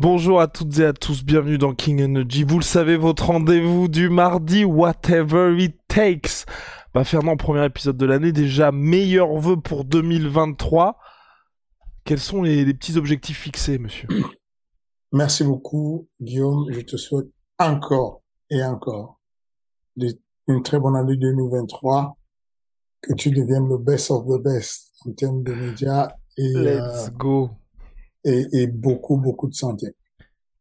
Bonjour à toutes et à tous, bienvenue dans King Energy. Vous le savez, votre rendez-vous du mardi, whatever it takes. Bah, Fernand, premier épisode de l'année, déjà meilleur vœu pour 2023. Quels sont les, les petits objectifs fixés, monsieur Merci beaucoup, Guillaume. Je te souhaite encore et encore de- une très bonne année 2023, que tu deviennes le best of the best en termes de médias et, euh, Let's go. et, et beaucoup, beaucoup de santé.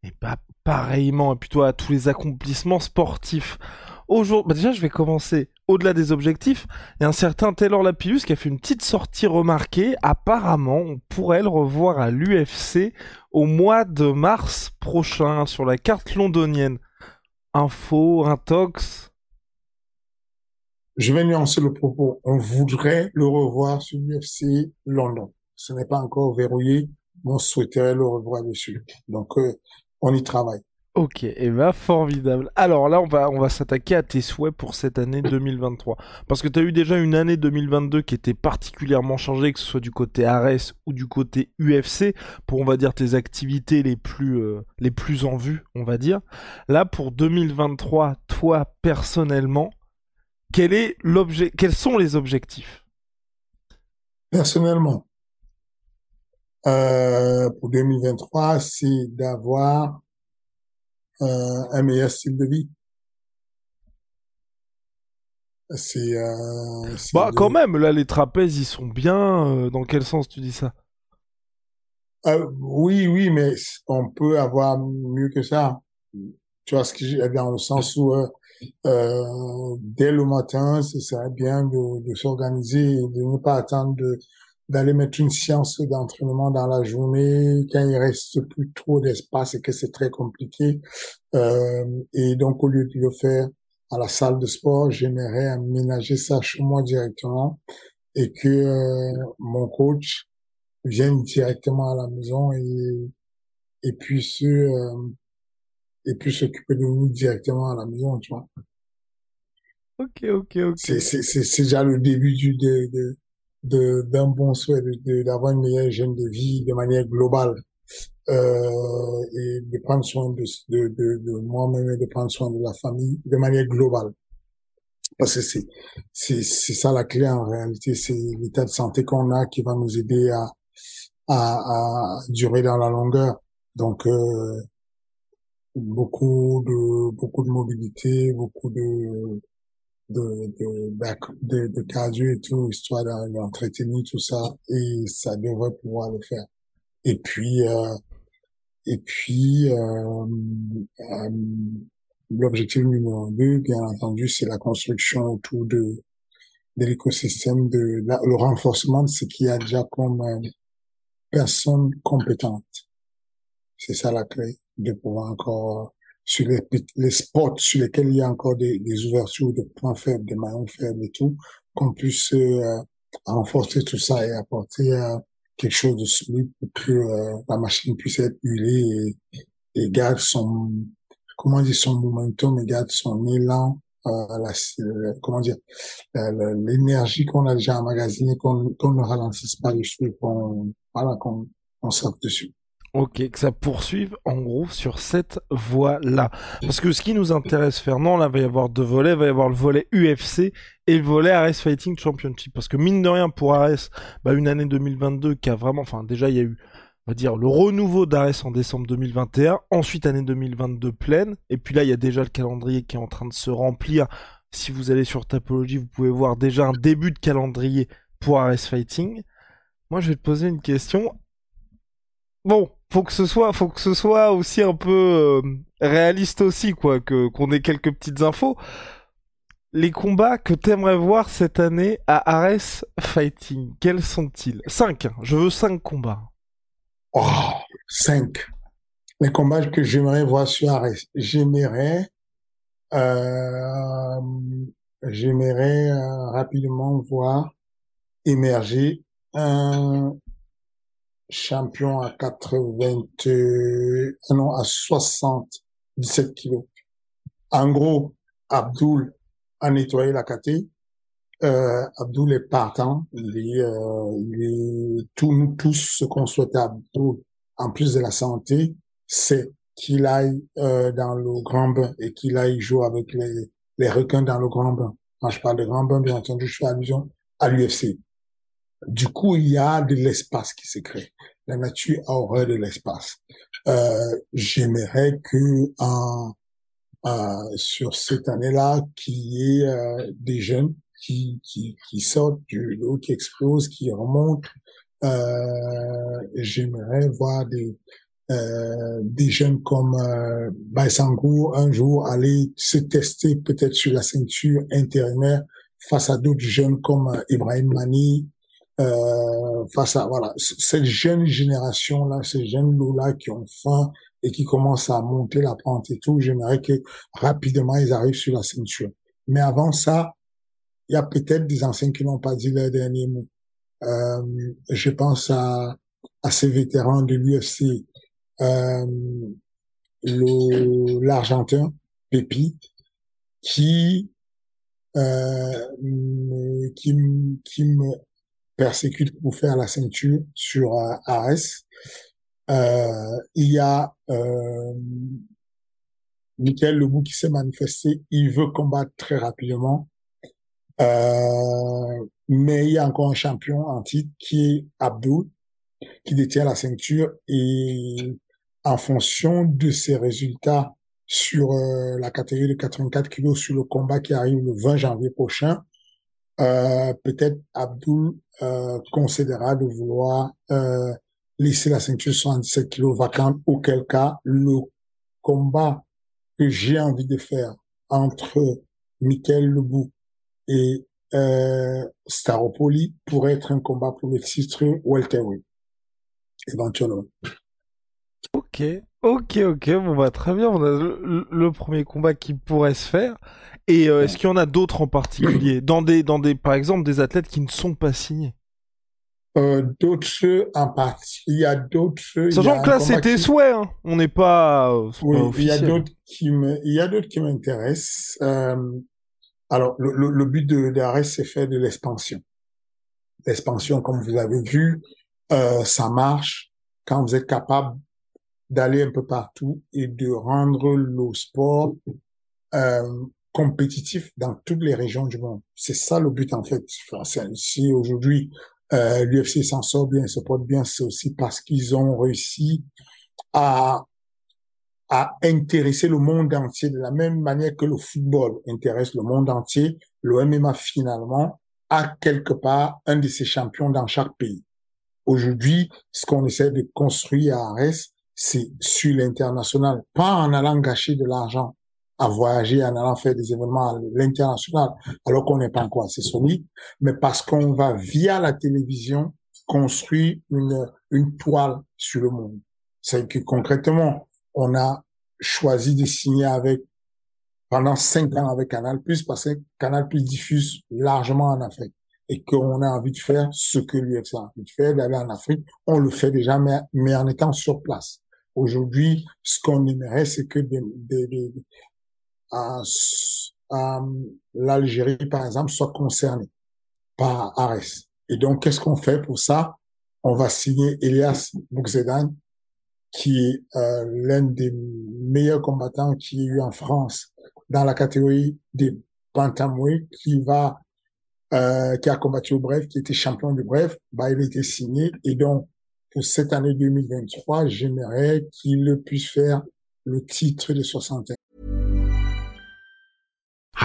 Et bah, pareillement, et puis à tous les accomplissements sportifs. Aujourd'hui, bah déjà, je vais commencer au-delà des objectifs. Il y a un certain Taylor Lapillus qui a fait une petite sortie remarquée. Apparemment, on pourrait le revoir à l'UFC au mois de mars prochain sur la carte londonienne. Info, intox. Je vais nuancer le propos. On voudrait le revoir sur l'UFC London. Ce n'est pas encore verrouillé, mais on souhaiterait le revoir dessus. Donc, euh, on y travaille. Ok, et bah formidable. Alors là, on va, on va s'attaquer à tes souhaits pour cette année 2023. Parce que tu as eu déjà une année 2022 qui était particulièrement chargée, que ce soit du côté Ares ou du côté UFC, pour on va dire tes activités les plus, euh, les plus en vue, on va dire. Là, pour 2023, toi personnellement, quel est l'objet, quels sont les objectifs? Personnellement, euh, pour 2023, c'est d'avoir euh, un meilleur style de vie. C'est euh, Bah de- quand même, là les trapèzes ils sont bien. euh, dans quel sens tu dis ça? Euh, oui, oui, mais on peut avoir mieux que ça. Tu vois ce que j'ai dans le sens où euh, dès le matin, ce serait bien de, de s'organiser et de ne pas attendre de d'aller mettre une séance d'entraînement dans la journée quand il reste plus trop d'espace et que c'est très compliqué. Euh, et donc, au lieu de le faire à la salle de sport, j'aimerais aménager ça chez moi directement et que euh, mon coach vienne directement à la maison et, et puisse, euh, et puisse s'occuper de nous directement à la maison, tu vois. Ok, ok, ok. C'est, c'est, c'est, c'est déjà le début du, de, de, d'un bon souhait de, de- d'avoir une meilleure hygiène de vie de manière globale, euh, et de prendre soin de, de, de, de moi-même et de prendre soin de la famille de manière globale. Parce que c'est, c'est, c'est ça la clé en réalité, c'est l'état de santé qu'on a qui va nous aider à, à, à durer dans la longueur. Donc, euh, beaucoup de, beaucoup de mobilité, beaucoup de, de, de, de, de cardio et tout, histoire d'en- d'entretenir tout ça, et ça devrait pouvoir le faire. Et puis, euh, et puis, euh, euh, l'objectif numéro deux, bien entendu, c'est la construction autour de, de l'écosystème, de la- le renforcement de ce qu'il y a déjà comme euh, personnes compétentes. C'est ça la clé, de pouvoir encore, sur les, les spots sur lesquels il y a encore des, des ouvertures, des points faibles, des maillons faibles et tout, qu'on puisse euh, renforcer tout ça et apporter euh, quelque chose de solide pour que euh, la machine puisse être huilée et, et garde son, comment dire, son momentum et garde son élan, euh, la, euh, comment dire, l'énergie qu'on a déjà emmagasinée, qu'on qu'on ne ralentisse pas dessus, qu'on voilà, qu'on on saute dessus. Ok, que ça poursuive en gros sur cette voie-là. Parce que ce qui nous intéresse, Fernand, là, va y avoir deux volets. va y avoir le volet UFC et le volet Ares Fighting Championship. Parce que mine de rien, pour Ares, bah, une année 2022 qui a vraiment... Enfin, déjà, il y a eu, on va dire, le renouveau d'Ares en décembre 2021. Ensuite, année 2022 pleine. Et puis là, il y a déjà le calendrier qui est en train de se remplir. Si vous allez sur Tapology, vous pouvez voir déjà un début de calendrier pour Ares Fighting. Moi, je vais te poser une question. Bon, faut que ce soit, faut que ce soit aussi un peu euh, réaliste aussi, quoi, que qu'on ait quelques petites infos. Les combats que t'aimerais voir cette année à Ares Fighting, quels sont-ils? Cinq. Je veux cinq combats. Oh, cinq. Les combats que j'aimerais voir sur Ares. J'aimerais, euh, j'aimerais euh, rapidement voir émerger un champion à 80, euh, non, à 77 kilos. En gros, Abdul a nettoyé la caté. Euh, Abdul est partant. Il est, euh, il est, tous, nous tous, ce qu'on souhaite à Abdul, en plus de la santé, c'est qu'il aille euh, dans le grand bain et qu'il aille jouer avec les, les requins dans le grand bain. Quand je parle de grand bain, bien entendu, je fais allusion à l'UFC. Du coup, il y a de l'espace qui se crée. La nature a horreur de l'espace. Euh, J'aimerais que euh, sur cette année-là, qu'il y ait euh, des jeunes qui, qui, qui sortent du lot, qui explosent, qui remontent. Euh, J'aimerais voir des, euh, des jeunes comme euh, un jour aller se tester peut-être sur la ceinture intérimaire face à d'autres jeunes comme euh, Ibrahim Mani, euh, face à voilà cette jeune génération là, ces jeunes loups là qui ont faim et qui commencent à monter la pente et tout, j'aimerais que rapidement ils arrivent sur la ceinture. Mais avant ça, il y a peut-être des anciens qui n'ont pas dit leur dernier mot. Euh, je pense à, à ces vétérans de l'UFC, euh, l'Argentin Pépi, qui euh, qui, qui me persécute pour faire la ceinture sur euh, Ares. Euh, il y a euh, Michael Lebou qui s'est manifesté. Il veut combattre très rapidement. Euh, mais il y a encore un champion en titre qui est Abdul, qui détient la ceinture. Et en fonction de ses résultats sur euh, la catégorie de 84 kilos sur le combat qui arrive le 20 janvier prochain, euh, peut-être Abdul euh, considérera de vouloir euh, laisser la ceinture 77 kilos vacante, auquel cas le combat que j'ai envie de faire entre Michael Lebou et euh, Staropoli pourrait être un combat pour le titre welterweight, éventuellement. Ok, ok, ok, bon bah très bien, on a le premier combat qui pourrait se faire. Et euh, est-ce qu'il y en a d'autres en particulier? Dans des, dans des, par exemple, des athlètes qui ne sont pas signés euh, D'autres en partie. Il y a d'autres. Sachant que là, c'était qui... souhait. Hein. On n'est pas. Euh, oui, pas il y a d'autres qui me, il y a d'autres qui m'intéressent. Euh, alors, le, le, le but de c'est faire de l'expansion. L'expansion, comme vous avez vu, ça marche quand vous êtes capable d'aller un peu partout et de rendre le sport euh, compétitif dans toutes les régions du monde. C'est ça le but en fait. Si aujourd'hui euh, l'UFC s'en sort bien, se porte bien, c'est aussi parce qu'ils ont réussi à à intéresser le monde entier de la même manière que le football intéresse le monde entier. Le MMA finalement a quelque part un de ses champions dans chaque pays. Aujourd'hui, ce qu'on essaie de construire à Arès, c'est sur l'international, pas en allant gâcher de l'argent à voyager, en allant faire des événements à l'international, alors qu'on n'est pas encore assez solide, mais parce qu'on va via la télévision construire une, une toile sur le monde. C'est que concrètement, on a choisi de signer avec pendant cinq ans avec Canal Plus parce que Canal Plus diffuse largement en Afrique et qu'on a envie de faire ce que l'UFC a envie de faire, d'aller en Afrique. On le fait déjà, mais, mais en étant sur place. Aujourd'hui, ce qu'on aimerait, c'est que des, des, des, l'Algérie, par exemple, soit concernée par Ares. Et donc, qu'est-ce qu'on fait pour ça? On va signer Elias Boukzedan, qui est euh, l'un des meilleurs combattants qui y a eu en France dans la catégorie des bantamweight, qui va euh, qui a combattu au bref, qui était champion du bref, bah il a été signé et donc pour cette année 2023, j'aimerais qu'il puisse faire le titre de 61.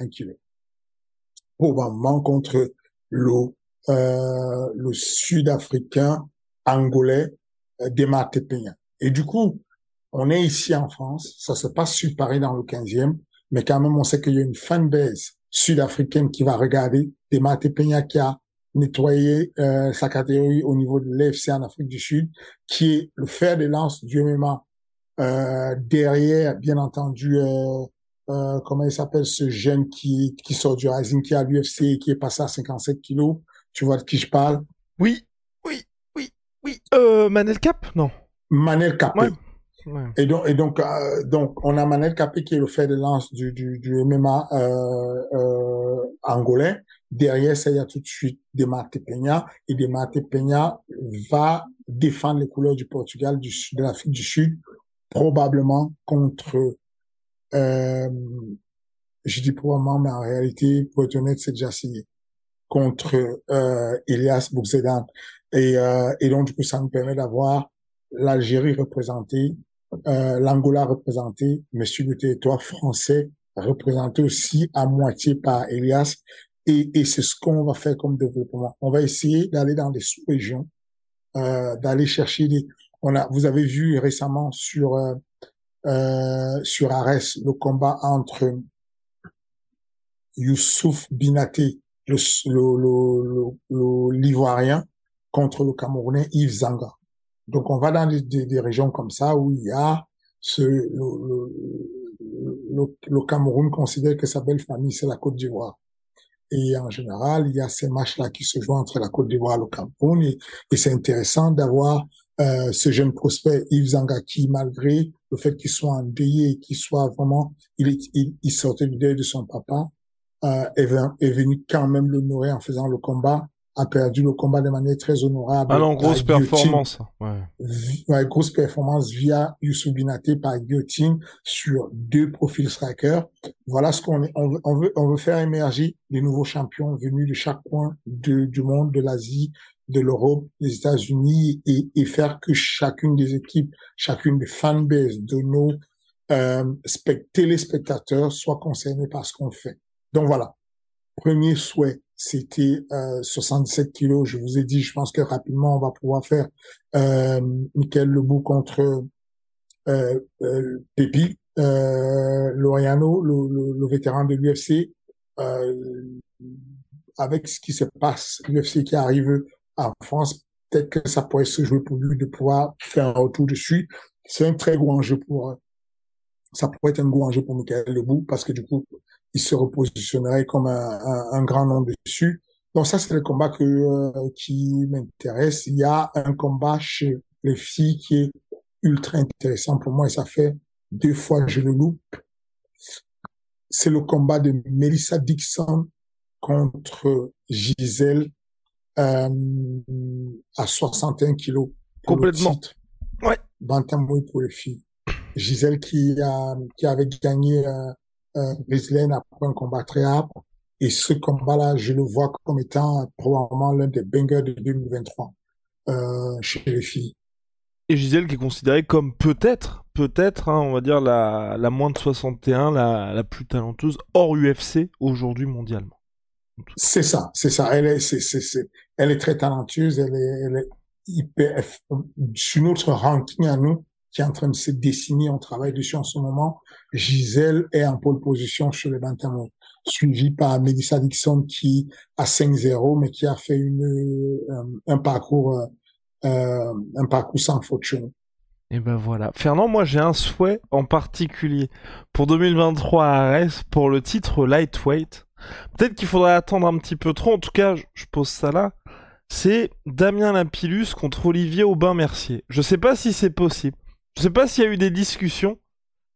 You. Probablement contre le, euh, le Sud-Africain angolais euh, Demar. Et du coup, on est ici en France, ça se passe sur Paris dans le 15e, mais quand même, on sait qu'il y a une fanbase sud-africaine qui va regarder Demar Tepenya qui a nettoyé euh, sa catégorie au niveau de l'FC en Afrique du Sud, qui est le fer de lance du MMA. Euh, derrière, bien entendu, euh, euh, comment il s'appelle ce jeune qui, qui sort du Rising, qui a l'UFC et qui est passé à 57 kilos. Tu vois de qui je parle? Oui, oui, oui, oui. Euh, Manel Cap? Non. Manel. Ouais. Ouais. Et donc, et donc, euh, donc, on a Manel Capé qui est le fer de lance du, du, du MMA euh, euh, angolais. Derrière ça, il y a tout de suite Demate Peña. Et Demate Peña va défendre les couleurs du Portugal, du, de l'Afrique du Sud, probablement contre, euh, je dis probablement, mais en réalité, pour être honnête, c'est déjà signé, contre euh, Elias Bouksedan. Et, euh, et donc, du coup, ça nous permet d'avoir l'Algérie représentée, euh, l'Angola représentée, mais sur le territoire français représenté aussi à moitié par Elias. Et, et c'est ce qu'on va faire comme développement. On va essayer d'aller dans des sous-régions, euh, d'aller chercher des. On a, vous avez vu récemment sur euh, sur Arès le combat entre Youssouf Binaté, le, l'Ivoirien, contre le Camerounais Yves Zanga. Donc on va dans des, des, des, régions comme ça où il y a ce le, le, le Cameroun considère que sa belle famille c'est la Côte d'Ivoire. Et en général, il y a ces matchs-là qui se jouent entre la Côte d'Ivoire et le Cameroun. Et, et c'est intéressant d'avoir euh, ce jeune prospect Yves Zanga qui, malgré le fait qu'il soit endeuillé et qu'il soit vraiment, il, il, il sortait du deuil de son papa, euh, est, est venu quand même l'honorer en faisant le combat a perdu le combat de manière très honorable. Ah non, grosse performance. Ouais. ouais. grosse performance via Youssouf Binaté par guillotine sur deux profils strikers. Voilà ce qu'on est. On veut, on veut, on veut faire émerger des nouveaux champions venus de chaque coin de, du monde, de l'Asie, de l'Europe, des États-Unis et, et, faire que chacune des équipes, chacune des fanbases de nos euh, téléspectateurs soit concernée par ce qu'on fait. Donc voilà. Premier souhait, c'était euh, 77 kilos. Je vous ai dit, je pense que rapidement, on va pouvoir faire euh, Michael contre euh, euh, euh, Loriano, le, le, le, vétéran de l'UFC. Euh, avec ce qui se passe, l'UFC qui arrive en France, peut-être que ça pourrait se jouer pour lui de pouvoir faire un retour dessus. C'est un très gros enjeu pour ça pourrait être un gros enjeu pour Michael Lebou parce que du coup, il se repositionnerait comme un, un, un grand nom dessus. Donc ça, c'est le combat que, euh, qui m'intéresse. Il y a un combat chez les filles qui est ultra intéressant pour moi et ça fait deux fois que je le loupe. C'est le combat de Melissa Dixon contre Gisèle euh, à 61 kilos. Complètement. Ouais. Bantamweight pour les filles. Gisèle qui a qui avait gagné euh, euh, après un combat très âpre. Et ce combat-là, je le vois comme étant probablement l'un des bangers de 2023 euh, chez les filles. Et Gisèle qui est considérée comme peut-être, peut-être, hein, on va dire la, la moins de 61, la, la plus talenteuse hors UFC aujourd'hui mondialement. C'est ça, c'est ça. Elle est, c'est, c'est, c'est, elle est très talentueuse. Elle est, elle est hyper. Sur notre ranking à nous, qui est en train de se dessiner, on travaille dessus en ce moment. Gisèle est en pole position sur le bantamweight, suivi par Melissa Dixon qui a 5-0, mais qui a fait une, un, un parcours, euh, un parcours sans chez nous. Et ben voilà. Fernand, moi j'ai un souhait en particulier pour 2023 à Arès pour le titre lightweight. Peut-être qu'il faudrait attendre un petit peu trop. En tout cas, je pose ça là. C'est Damien Lapillus contre Olivier Aubin-Mercier. Je sais pas si c'est possible. Je sais pas s'il y a eu des discussions,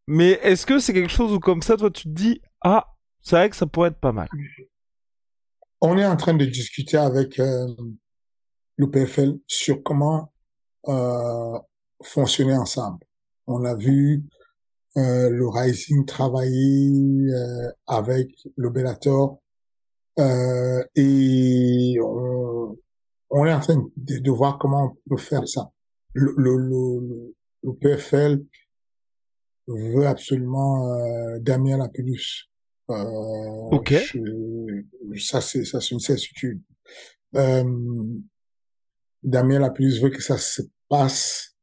mais est-ce que c'est quelque chose où comme ça, toi, tu te dis, ah, c'est vrai que ça pourrait être pas mal? On est en train de discuter avec euh, le PFL sur comment euh, fonctionner ensemble. On a vu euh, le Rising travailler euh, avec le Bellator euh, et on, on, est en train de, de, voir comment on peut faire ça. Le, le, le, le PFL veut absolument euh, Damien Lapidus. Euh, ok. Je, ça c'est ça c'est une certitude. Euh, Damien Lapidus veut que ça se passe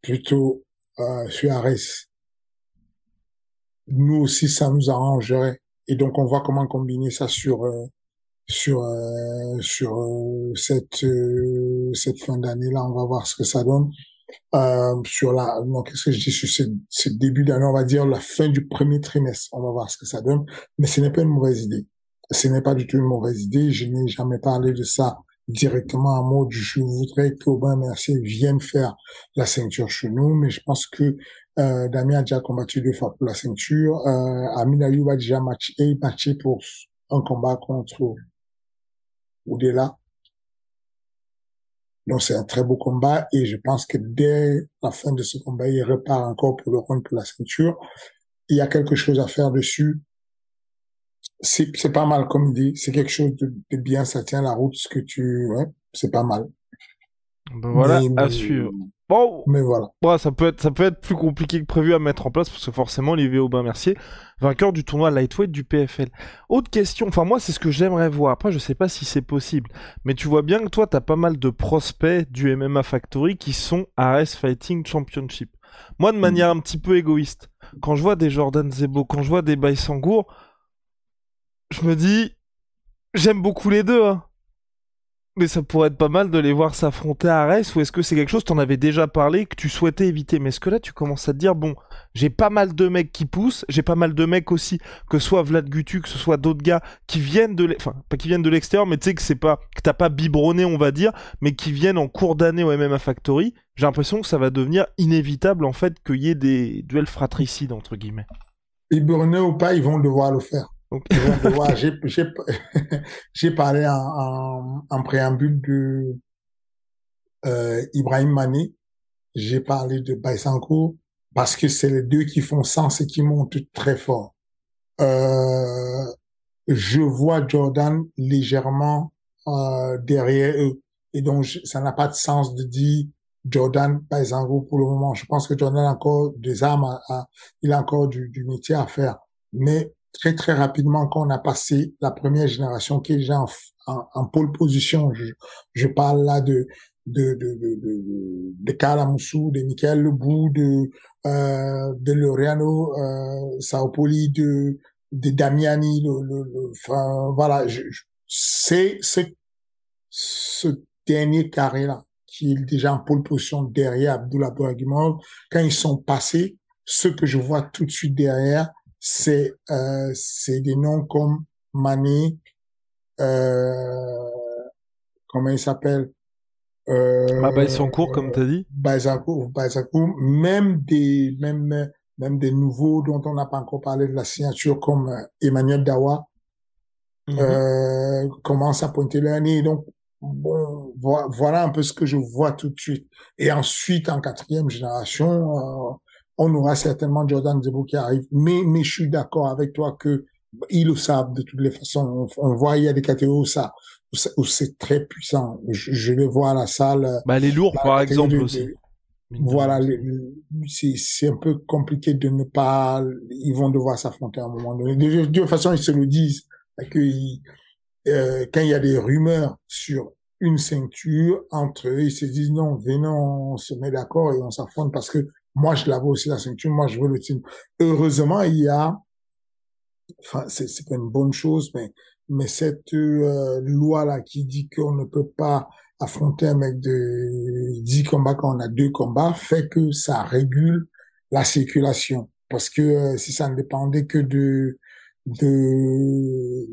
plutôt euh, sur Ares. Nous aussi ça nous arrangerait et donc on voit comment combiner ça sur euh, sur euh, sur euh, cette cette fin d'année là. On va voir ce que ça donne euh, sur la, non, qu'est-ce que je dis? Sur ce, ce début d'année, on va dire la fin du premier trimestre. On va voir ce que ça donne. Mais ce n'est pas une mauvaise idée. Ce n'est pas du tout une mauvaise idée. Je n'ai jamais parlé de ça directement en mode je voudrais qu'Aubin Mercier vienne faire la ceinture chez nous, mais je pense que euh, Damien a déjà combattu deux fois pour la ceinture. Euh, Amin Ayoub a déjà matché, matché pour un combat contre Oudela. Donc c'est un très beau combat et je pense que dès la fin de ce combat, il repart encore pour le round pour la ceinture. Il y a quelque chose à faire dessus. C'est, pas mal comme dit. C'est quelque chose de, bien. Ça tient la route. Ce que tu, ouais, c'est pas mal. Ben voilà, à suivre. Bon, mais voilà. Bon, ça peut être, ça peut être plus compliqué que prévu à mettre en place parce que forcément, Olivier Aubin-Mercier, vainqueur du tournoi lightweight du PFL. Autre question, enfin moi, c'est ce que j'aimerais voir. Après, je sais pas si c'est possible, mais tu vois bien que toi, t'as pas mal de prospects du MMA Factory qui sont RS Fighting Championship. Moi, de manière un petit peu égoïste, quand je vois des Jordan Zebo, quand je vois des Baïsangour, je me dis, j'aime beaucoup les deux, hein. Mais ça pourrait être pas mal de les voir s'affronter à Arès, ou est-ce que c'est quelque chose, t'en avais déjà parlé, que tu souhaitais éviter? Mais est-ce que là, tu commences à te dire, bon, j'ai pas mal de mecs qui poussent, j'ai pas mal de mecs aussi, que ce soit Vlad Gutu, que ce soit d'autres gars qui viennent de enfin, pas qui viennent de l'extérieur, mais tu sais que c'est pas, que t'as pas biberonné, on va dire, mais qui viennent en cours d'année au MMA Factory, j'ai l'impression que ça va devenir inévitable, en fait, qu'il y ait des duels fratricides, entre guillemets. Biberonné ou pas, ils vont devoir le faire. Donc, j'ai parlé en, en, en, préambule de euh, Ibrahim Mané, j'ai parlé de Baïsanko, parce que c'est les deux qui font sens et qui montent très fort. Euh, je vois Jordan légèrement euh, derrière eux. Et donc, ça n'a pas de sens de dire Jordan Baïsanko pour le moment. Je pense que Jordan a encore des armes, à, il a encore du, du métier à faire. Mais très très rapidement quand on a passé la première génération qui est déjà en, en, pole position. Je, je, parle là de de de de de, de Kalamoussou, de Michael Lebou, de euh, de Loreano euh, Saopoli, de de Damiani, le, le, le voilà, c'est c'est ce dernier carré là qui est déjà en pole position derrière Abdullah Bouragimov. Quand ils sont passés, ce que je vois tout de suite derrière, c'est euh, c'est des noms comme Mané, euh, comment il s'appelle euh, ah, son cours, comme tu as dit. Baïsancourt, Baïsancourt, même des même même des nouveaux dont on n'a pas encore parlé de la signature comme euh, Emmanuel Dawa mm euh, commence à pointer le nez. Donc bon, voilà un peu ce que je vois tout de suite. Et ensuite, en quatrième génération, euh, on aura certainement Jordan Zebo qui arrive. Mais, mais je suis d'accord avec toi que ils le savent de toutes les façons. On, voit, il y a des catégories où ça, où c'est très puissant. Je, je, le vois à la salle. Bah, les lourds, par exemple, aussi. voilà, c'est un peu compliqué de ne pas, ils vont devoir s'affronter à un moment donné. De, toute façon, ils se le disent, que euh, quand il y a des rumeurs sur une ceinture entre eux, ils se disent non, venons, on se met d'accord et on s'affronte parce que moi, je la veux aussi la ceinture. Moi, je veux le titre. Heureusement, il y a, enfin, c'est pas une bonne chose, mais mais cette euh, loi là qui dit qu'on ne peut pas affronter un mec de 10 combats quand on a deux combats fait que ça régule la circulation parce que euh, si ça ne dépendait que de de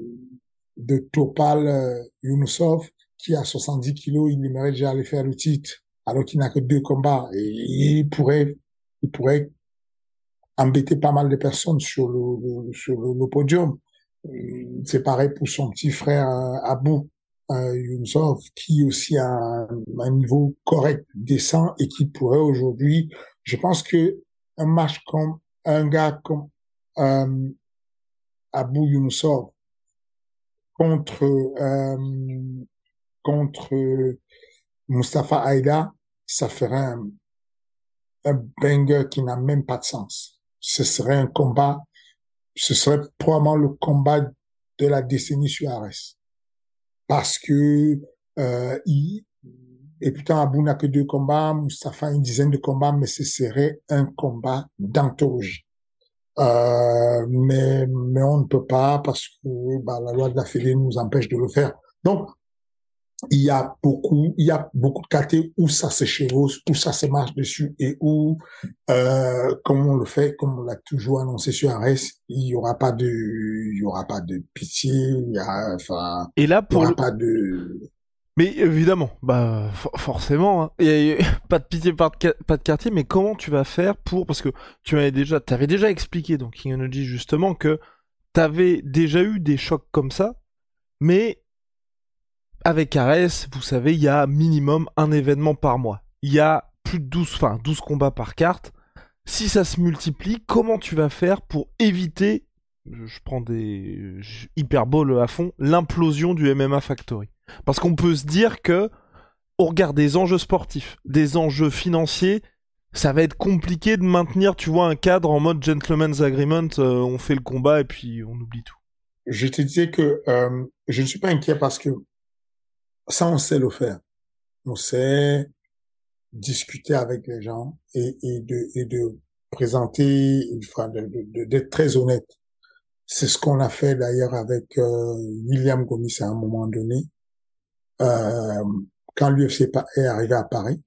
de Topal euh, Yunusov qui a 70 kilos, il aimerait déjà aller faire le titre alors qu'il n'a que deux combats et il pourrait il pourrait embêter pas mal de personnes sur le, sur le, podium. c'est pareil pour son petit frère Abou euh, qui aussi a un, niveau correct, décent et qui pourrait aujourd'hui, je pense que un match comme un gars comme euh, Abou Younusov contre euh, contre Mustafa Aïda, ça ferait un, un banger qui n'a même pas de sens. Ce serait un combat, ce serait probablement le combat de la décennie sur Ares parce que euh, il, et putain Abou n'a que deux combats, Mustafa une dizaine de combats, mais ce serait un combat d'anthologie. Euh, mais mais on ne peut pas parce que bah, la loi de la Fédé nous empêche de le faire. Donc il y a beaucoup, il y a beaucoup de KT où ça se chevauche, où ça se marche dessus et où, euh, comme on le fait, comme on l'a toujours annoncé sur Ares, il y aura pas de, il y aura pas de pitié, il y a, enfin, et là pour il y aura pas de. Mais évidemment, bah forcément, hein. il y a, pas de pitié, pas de, pas de quartier, mais comment tu vas faire pour, parce que tu avais déjà, avais déjà expliqué dans King Energy justement que tu avais déjà eu des chocs comme ça, mais avec Ares, vous savez, il y a minimum un événement par mois. Il y a plus de 12, enfin 12 combats par carte. Si ça se multiplie, comment tu vas faire pour éviter, je prends des hyperboles à fond, l'implosion du MMA Factory? Parce qu'on peut se dire que, au regard des enjeux sportifs, des enjeux financiers, ça va être compliqué de maintenir, tu vois, un cadre en mode gentleman's agreement, euh, on fait le combat et puis on oublie tout. Je te disais que euh, je ne suis pas inquiet parce que ça, on sait le faire. On sait discuter avec les gens et, et de, et de présenter, d'être très honnête. C'est ce qu'on a fait d'ailleurs avec euh, William Gomis à un moment donné, euh, quand l'UFC est arrivé à Paris.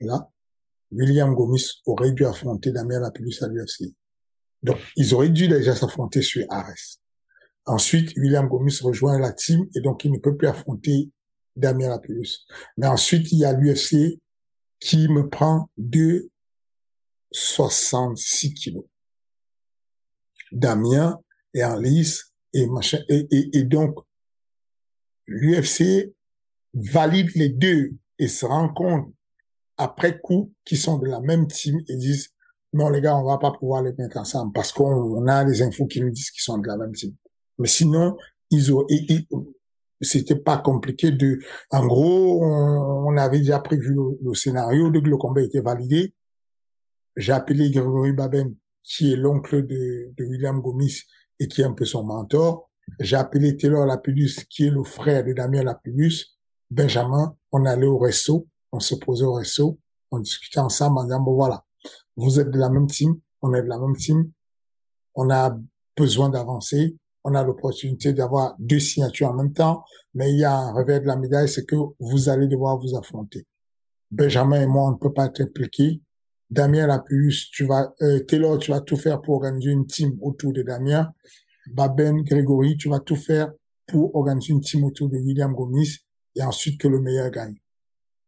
Là, William Gomis aurait dû affronter Damien Lapillus à l'UFC. Donc, ils auraient dû déjà s'affronter sur Ares. Ensuite, William Gomis rejoint la team et donc il ne peut plus affronter Damien Lapillus. Mais ensuite, il y a l'UFC qui me prend de 66 kilos. Damien est en lice et machin. Et, donc, l'UFC valide les deux et se rend compte après coup qu'ils sont de la même team et disent non les gars on va pas pouvoir les mettre ensemble parce qu'on a des infos qui nous disent qu'ils sont de la même team. Mais sinon ils ont c'était pas compliqué de, en gros, on, avait déjà prévu le, scénario dès que le combat était validé. J'ai appelé Grégory Baben, qui est l'oncle de, de William Gomis et qui est un peu son mentor. J'ai appelé Taylor Lapidus, qui est le frère de Damien Lapidus. Benjamin, on allait au resto, on se posait au resto, on discutait ensemble en disant, bon voilà, vous êtes de la même team, on est de la même team, on a besoin d'avancer, on a l'opportunité d'avoir deux signatures en même temps, mais il y a un revers de la médaille, c'est que vous allez devoir vous affronter. Benjamin et moi, on ne peut pas être impliqués. Damien Lapus, tu vas, euh, Taylor, tu vas tout faire pour organiser une team autour de Damien. Baben, Grégory, tu vas tout faire pour organiser une team autour de William Gomis et ensuite que le meilleur gagne.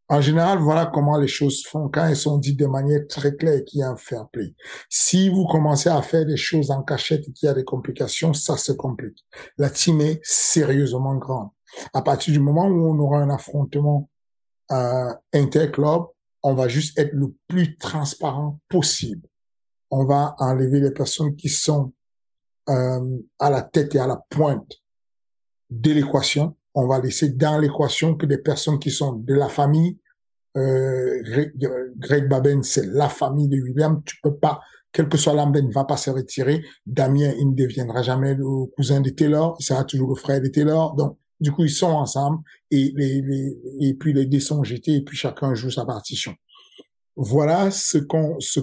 En général, voilà comment les choses font quand elles sont dites de manière très claire qu'il y a un fair play. Si vous commencez à faire des choses en cachette et qu'il y a des complications, ça se complique. La team est sérieusement grande. À partir du moment où on aura un affrontement euh, interclub, on va juste être le plus transparent possible. On va enlever les personnes qui sont euh, à la tête et à la pointe de l'équation on va laisser dans l'équation que des personnes qui sont de la famille. Euh, Greg Baben, c'est la famille de William. Tu peux pas, quel que soit l'âme, ne va pas se retirer. Damien, il ne deviendra jamais le cousin de Taylor. Il sera toujours le frère de Taylor. Donc, du coup, ils sont ensemble et, les, et puis les dés sont jetés et puis chacun joue sa partition. Voilà ce qu'on, ce,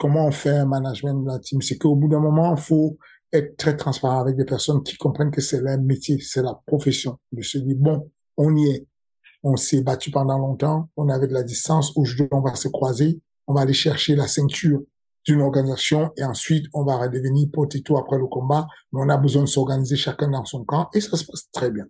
comment on fait un management de la team. C'est qu'au bout d'un moment, il faut être très transparent avec des personnes qui comprennent que c'est leur métier, c'est la profession. De se dire, bon, on y est. On s'est battu pendant longtemps, on avait de la distance, aujourd'hui on va se croiser, on va aller chercher la ceinture d'une organisation et ensuite on va redevenir potato après le combat, mais on a besoin de s'organiser chacun dans son camp et ça se passe très bien.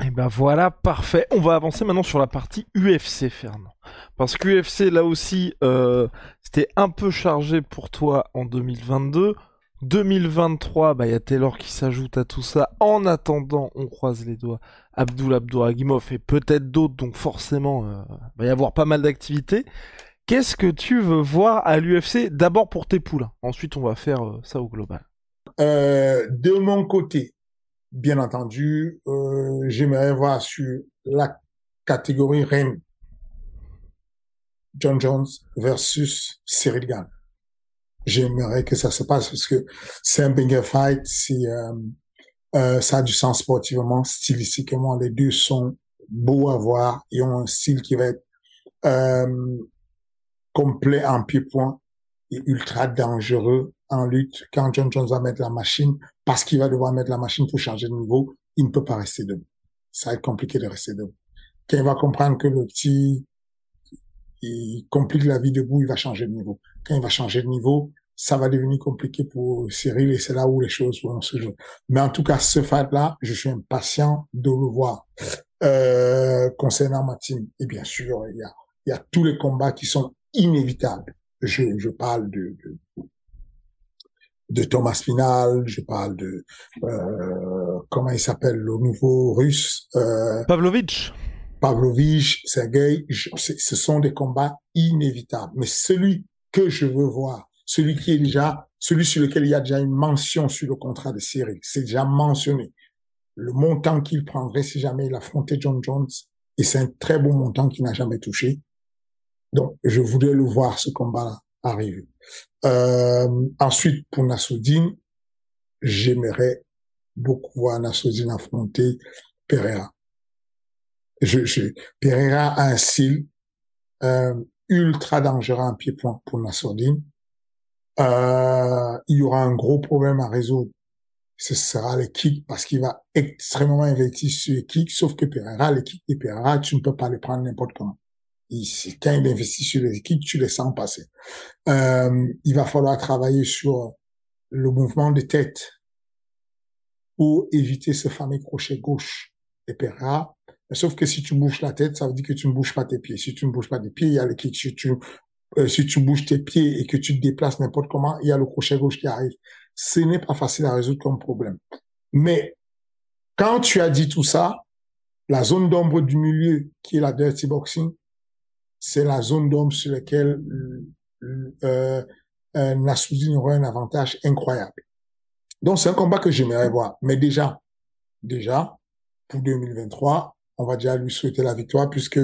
Et eh ben voilà, parfait. On va avancer maintenant sur la partie UFC, Fernand. Parce que UFC, là aussi, euh, c'était un peu chargé pour toi en 2022 2023, bah il y a Taylor qui s'ajoute à tout ça. En attendant, on croise les doigts. Abdul Abdouragimov et peut-être d'autres, donc forcément, euh, va y avoir pas mal d'activités. Qu'est-ce que tu veux voir à l'UFC D'abord pour tes poules. Ensuite, on va faire euh, ça au global. Euh, de mon côté, bien entendu, euh, j'aimerais voir sur la catégorie reine John Jones versus Cyril Gann. J'aimerais que ça se passe parce que c'est un banger fight, c'est euh, euh, ça a du sens sportivement, stylistiquement, les deux sont beaux à voir et ont un style qui va être euh, complet en pied-point et ultra dangereux en lutte. Quand John Jones va mettre la machine, parce qu'il va devoir mettre la machine pour changer de niveau, il ne peut pas rester debout. Ça va être compliqué de rester debout. Quand il va comprendre que le petit il complique la vie debout, il va changer de niveau. Quand il va changer de niveau, ça va devenir compliqué pour Cyril et c'est là où les choses vont se jouer. Mais en tout cas, ce fight-là, je suis impatient de le voir. Euh, concernant ma team, et bien sûr, il y a, il y a tous les combats qui sont inévitables. Je, je parle de, de, de Thomas Final, je parle de euh, comment il s'appelle le nouveau russe euh, Pavlovitch. Pavlovich, Sergei, ce sont des combats inévitables. Mais celui que je veux voir, celui qui est déjà, celui sur lequel il y a déjà une mention sur le contrat de Cyril, c'est déjà mentionné. Le montant qu'il prendrait si jamais il affrontait John Jones, et c'est un très bon montant qu'il n'a jamais touché. Donc, je voudrais le voir, ce combat arriver. Euh, ensuite, pour Nassoudine, j'aimerais beaucoup voir Nassoudine affronter Pereira je, je, Pereira a un style euh, ultra dangereux en pied-point pour Nassourdine. Euh, il y aura un gros problème à résoudre. Ce sera les kicks parce qu'il va extrêmement investir sur les kicks, sauf que Pereira, les kicks de Pereira, tu ne peux pas les prendre n'importe comment. Il, quand il investit sur les kicks, tu les sens passer. Euh, il va falloir travailler sur le mouvement de tête pour éviter ce fameux crochet gauche de Pereira Sauf que si tu bouges la tête, ça veut dire que tu ne bouges pas tes pieds. Si tu ne bouges pas tes pieds, il y a le kick. Si tu, euh, si tu bouges tes pieds et que tu te déplaces n'importe comment, il y a le crochet gauche qui arrive. Ce n'est pas facile à résoudre comme problème. Mais quand tu as dit tout ça, la zone d'ombre du milieu, qui est la dirty boxing, c'est la zone d'ombre sur laquelle euh, euh, un avantage incroyable. Donc c'est un combat que j'aimerais voir. Mais déjà, déjà, pour 2023, on va déjà lui souhaiter la victoire puisque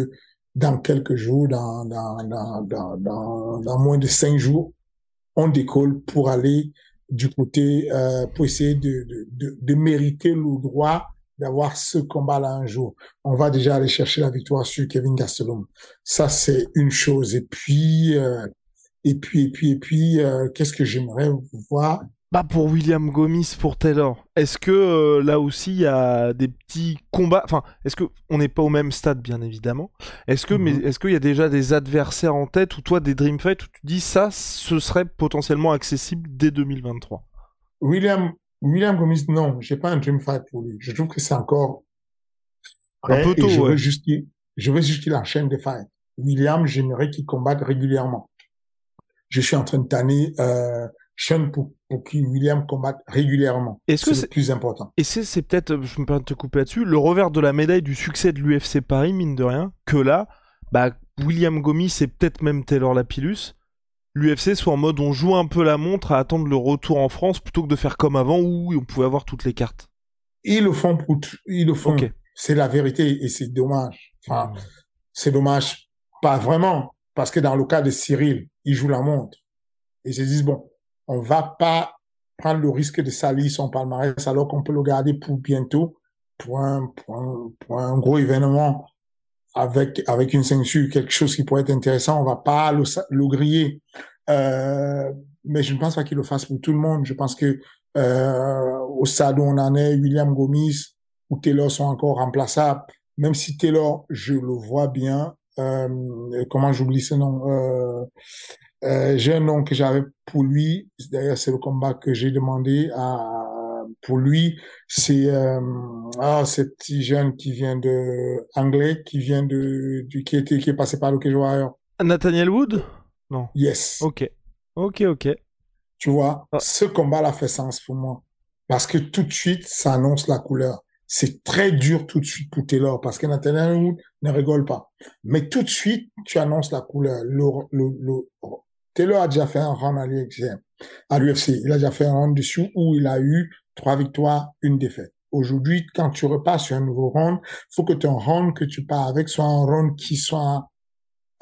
dans quelques jours, dans, dans, dans, dans, moins de cinq jours, on décolle pour aller du côté, euh, pour essayer de, de, de, mériter le droit d'avoir ce combat-là un jour. On va déjà aller chercher la victoire sur Kevin Gastelum. Ça, c'est une chose. Et puis, euh, et puis, et puis, et puis, euh, qu'est-ce que j'aimerais voir bah pour William Gomis, pour Taylor, est-ce que euh, là aussi il y a des petits combats? Enfin, est-ce que on n'est pas au même stade bien évidemment Est-ce que mais mhm. est-ce qu'il y a déjà des adversaires en tête ou toi des dream fights où tu dis ça, ce serait potentiellement accessible dès 2023 William William Gomis, non, j'ai pas un dream fight pour lui. Je trouve que c'est encore un peu tôt. Je veux juste je veux juste qu'il enchaîne des fights. William, j'aimerais qu'il combatte régulièrement. Je suis en train de tanner euh, Sean pour, pour qui William combatte régulièrement. Est-ce que c'est le plus important Et c'est peut-être, je me permets de te couper là-dessus, le revers de la médaille du succès de l'UFC Paris, mine de rien, que là, bah, William Gomis et peut-être même Taylor Lapillus, l'UFC soit en mode on joue un peu la montre à attendre le retour en France plutôt que de faire comme avant où on pouvait avoir toutes les cartes. Ils le font pour ils le font. C'est la vérité et c'est dommage. Enfin, c'est dommage, pas vraiment, parce que dans le cas de Cyril, il joue la montre. Et ils se disent, bon, on va pas prendre le risque de salir son palmarès alors qu'on peut le garder pour bientôt, pour un, gros événement avec, une ceinture, quelque chose qui pourrait être intéressant. On va pas le, le griller. Euh, mais je ne pense pas qu'il le fasse pour tout le monde. Je pense que euh, au on en est, William Gomis ou Taylor sont encore remplaçables. Même si Taylor, je le vois bien. Euh, comment j'oublie ce nom euh, j'ai un nom que j'avais pour lui. D'ailleurs, c'est le combat que j'ai demandé à pour lui. C'est euh, ah, ce petit jeune qui vient de anglais, qui vient de du qui était qui est passé par le Warrior. Nathaniel Wood? Non. Yes. Ok. Ok. Ok. Tu vois, ah. ce combat-là fait sens pour moi. Parce que tout de suite, ça annonce la couleur. C'est très dur tout de suite pour Taylor parce que Nathaniel ne rigole pas. Mais tout de suite, tu annonces la couleur. Le, le, le, Taylor a déjà fait un round à l'UFC. Il a déjà fait un round dessus où il a eu trois victoires, une défaite. Aujourd'hui, quand tu repars sur un nouveau round, faut que ton round que tu pars avec soit un round qui soit,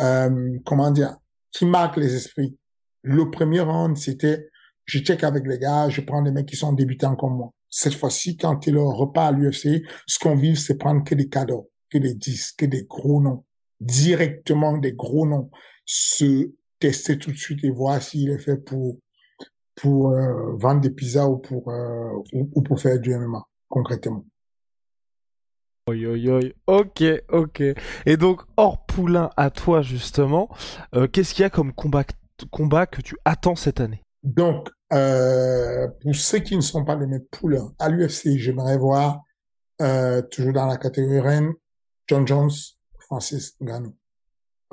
euh, comment dire, qui marque les esprits. Le premier round, c'était, je check avec les gars, je prends des mecs qui sont débutants comme moi cette fois-ci, quand il repart à l'UFC, ce qu'on vit, c'est prendre que des cadeaux, que des disques, que des gros noms, directement des gros noms, se tester tout de suite et voir s'il est fait pour pour euh, vendre des pizzas ou pour euh, ou, pour faire du MMA concrètement. Oi, oi, oi. Ok, ok. Et donc, hors poulain à toi, justement, euh, qu'est-ce qu'il y a comme combat, combat que tu attends cette année? Donc, pour ceux qui ne sont pas de mes poules, à l'UFC, j'aimerais voir, toujours dans la catégorie reine, John Jones, Francis Ngannou.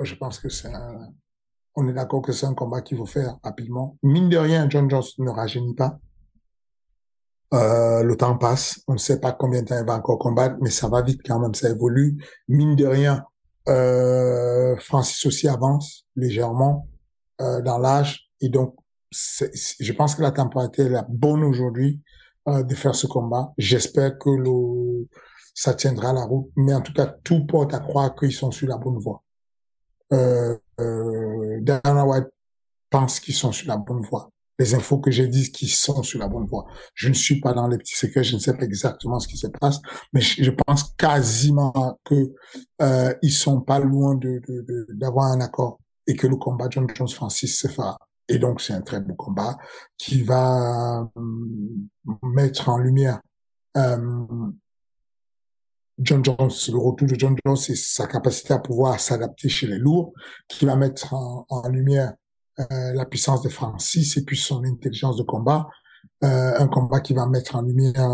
Je pense que c'est un, on est d'accord que c'est un combat qu'il faut faire rapidement. Mine de rien, John Jones ne rajeunit pas. Euh, le temps passe, on ne sait pas combien de temps il va encore combattre, mais ça va vite quand même, ça évolue. Mine de rien, euh, Francis aussi avance légèrement euh, dans l'âge, et donc je pense que la température est la bonne aujourd'hui euh, de faire ce combat. J'espère que le, ça tiendra la route, mais en tout cas, tout porte à croire qu'ils sont sur la bonne voie. Euh, euh, Dana White pense qu'ils sont sur la bonne voie. Les infos que j'ai disent qu'ils sont sur la bonne voie. Je ne suis pas dans les petits secrets, je ne sais pas exactement ce qui se passe, mais je pense quasiment que euh, ils sont pas loin de d'avoir un accord et que le combat John Jones Francis se fera. Et donc, c'est un très beau combat qui va euh, mettre en lumière euh, John Jones, le retour de John Jones et sa capacité à pouvoir s'adapter chez les lourds, qui va mettre en, lumière euh, la puissance de Francis et puis son intelligence de combat. un combat qui va mettre en lumière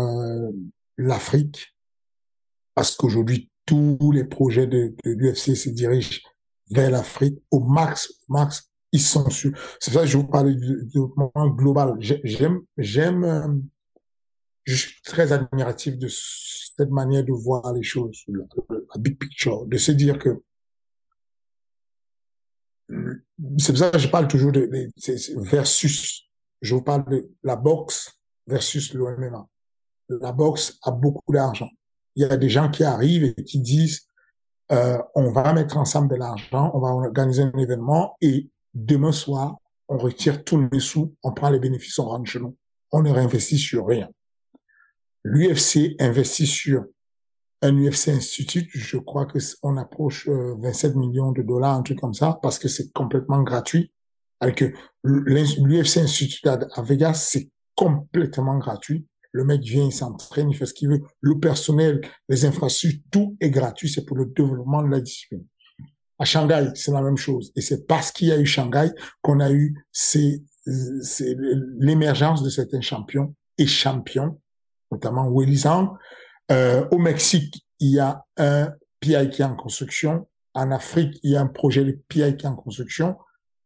l'Afrique, parce qu'aujourd'hui, tous les projets de, de l'UFC se dirigent vers l'Afrique au max, au max ils sont sur. C'est ça je vous parle du développement global. J'aime, j'aime, euh, je suis très admiratif de cette manière de voir les choses, la, big picture, de se dire que c'est pour ça que je parle toujours de, versus. Je vous parle de la boxe versus le MMA. La boxe a beaucoup d'argent. Il y a des gens qui arrivent et qui disent euh, on va mettre ensemble de l'argent, on va organiser un événement et demain soir, on retire tous les sous, on prend les bénéfices, on rentre chez nous. On ne réinvestit sur rien. L'UFC investit sur un UFC Institute, je crois que on approche 27 euh, millions de dollars, un truc comme ça, parce que c'est complètement gratuit. L'UFC Institute à Vegas, c'est complètement gratuit. Le mec vient, il s'entraîne, il fait ce qu'il veut. Le personnel, les infrastructures, tout est gratuit. C'est pour le développement de la discipline. À Shanghai, c'est la même chose. Et c'est parce qu'il y a eu Shanghai qu'on a eu l'émergence de certains champions et champions, notamment Zhang. Euh, au Mexique, il y a un PI qui est en construction. En Afrique, il y a un projet de PI qui est en construction.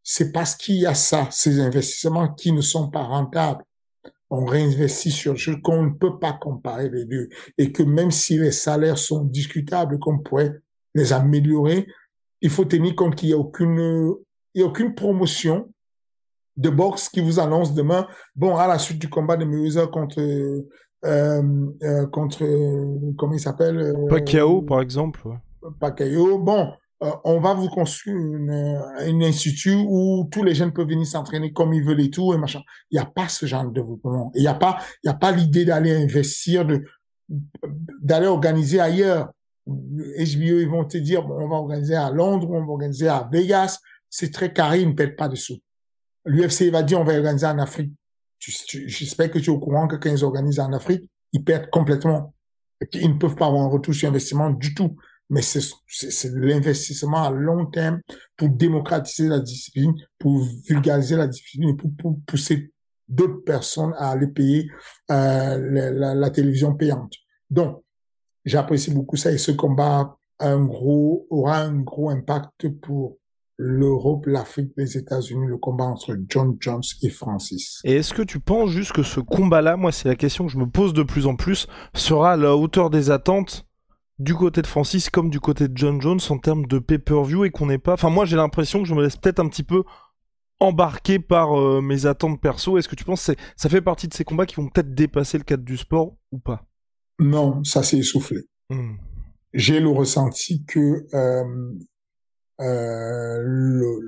C'est parce qu'il y a ça, ces investissements qui ne sont pas rentables. On réinvestit sur choses qu'on ne peut pas comparer les deux. Et que même si les salaires sont discutables, qu'on pourrait les améliorer, il faut tenir compte qu'il n'y a aucune, il y a aucune promotion de boxe qui vous annonce demain, bon, à la suite du combat de Mayweather contre, contre, comment il s'appelle? Euh, Pacquiao, par exemple. Pacquiao, bon, on va vous construire une, une institut où tous les jeunes peuvent venir s'entraîner comme ils veulent et tout, et machin. Il n'y a pas ce genre de développement. Il n'y a pas, il y a pas l'idée d'aller investir, de, d'aller organiser ailleurs. HBO, ils vont te dire, bon, on va organiser à Londres, on va organiser à Vegas. C'est très carré, ils ne perdent pas de sous. L'UFC va dire, on va organiser en Afrique. J'espère que tu es au courant que quand ils organisent en Afrique, ils perdent complètement. Ils ne peuvent pas avoir un retour sur investissement du tout. Mais c'est l'investissement à long terme pour démocratiser la discipline, pour vulgariser la discipline et pour, pour pousser d'autres personnes à aller payer euh, la, la télévision payante. Donc, J'apprécie beaucoup ça et ce combat un gros, aura un gros impact pour l'Europe, l'Afrique, les États-Unis, le combat entre John Jones et Francis. Et est-ce que tu penses juste que ce combat-là, moi c'est la question que je me pose de plus en plus, sera à la hauteur des attentes du côté de Francis comme du côté de John Jones en termes de pay-per-view et qu'on n'est pas... Enfin moi j'ai l'impression que je me laisse peut-être un petit peu embarqué par euh, mes attentes perso. Est-ce que tu penses que ça fait partie de ces combats qui vont peut-être dépasser le cadre du sport ou pas? Non, ça s'est essoufflé. Hmm. J'ai le ressenti que euh, euh, le,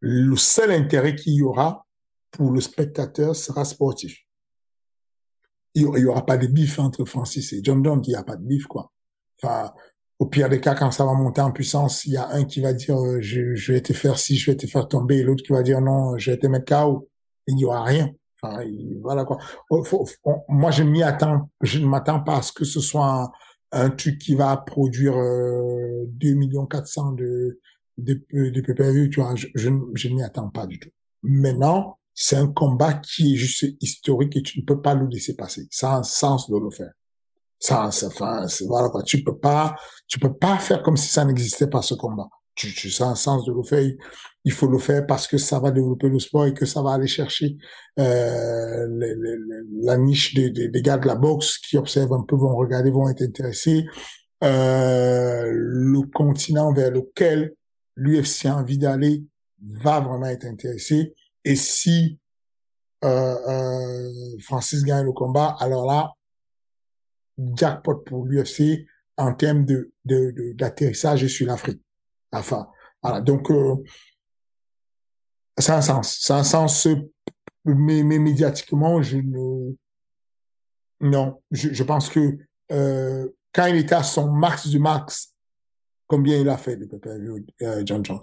le, seul intérêt qu'il y aura pour le spectateur sera sportif. Il n'y aura pas de bif entre Francis et John Donne, il n'y a pas de bif, quoi. Enfin, au pire des cas, quand ça va monter en puissance, il y a un qui va dire euh, je, vais te faire ci, je vais te faire tomber, et l'autre qui va dire non, je vais te mettre KO. Il n'y aura rien. Enfin, voilà quoi. Oh, moi, je m'y attends. Je ne m'attends pas à ce que ce soit truc qui va produire euh, 2 millions 400 de de, de PPV, tu vois. Je, je, je n'y attends pas du tout. Maintenant, c'est un combat qui est juste historique et tu ne peux pas le laisser passer. Ça a un sens de le faire. Ça, ça, enfin, voilà quoi. Tu peux pas, tu peux pas faire comme si ça n'existait pas ce combat. Tu, tu, ça a un sens de le faire. Il faut le faire parce que ça va développer le sport et que ça va aller chercher euh, la niche des, des, des, gars de la boxe qui observent un peu, vont regarder, vont être intéressés. Euh, le continent vers lequel l'UFC a envie d'aller va vraiment être intéressé. Et si euh, euh, Francis gagne le combat, alors là, jackpot pour l'UFC en termes de d'atterrissage de, sur l'Afrique. Enfin, voilà. Donc, euh, a un sens. A un sens, mais, mais médiatiquement, je ne... Non, je, pense que euh, quand il était à son max du max, combien il a fait de euh, John Jones?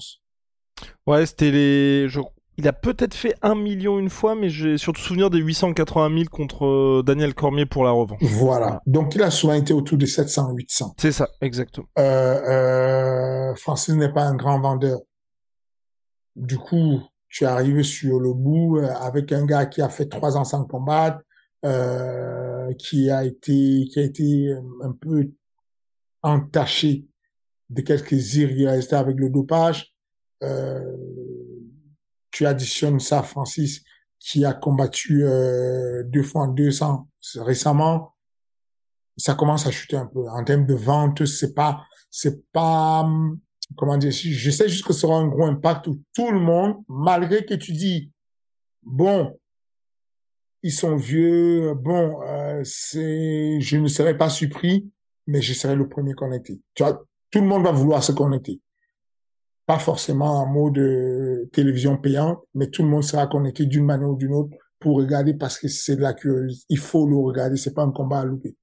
Ouais, c'était les... Je il a peut-être fait un million une fois, mais j'ai surtout souvenir des 880 000 contre euh, Daniel Cormier pour la revanche. Voilà. Donc il a souvent été autour de 700, 800. C'est ça, exactement. Euh, euh, Francis n'est pas un grand vendeur. Du coup, tu es arrivé sur le bout euh, avec un gars qui a fait trois ans sans combattre, euh, qui a été qui a été un peu entaché de quelques irrégularités avec le dopage. Euh, tu additionnes ça, Francis, qui a combattu euh, deux fois en 200 récemment, ça commence à chuter un peu. En termes de vente, c'est pas, c'est pas, comment dire, je sais juste que ce sera un gros impact où tout le monde, malgré que tu dis, bon, ils sont vieux, bon, euh, c'est, je ne serais pas surpris, mais je serai le premier connecté. Tu vois, tout le monde va vouloir se connecter pas forcément en mode télévision payante, mais tout le monde sera connecté d'une manière ou d'une autre pour regarder parce que c'est de la curiosité. Il faut le regarder, c'est pas un combat à louper.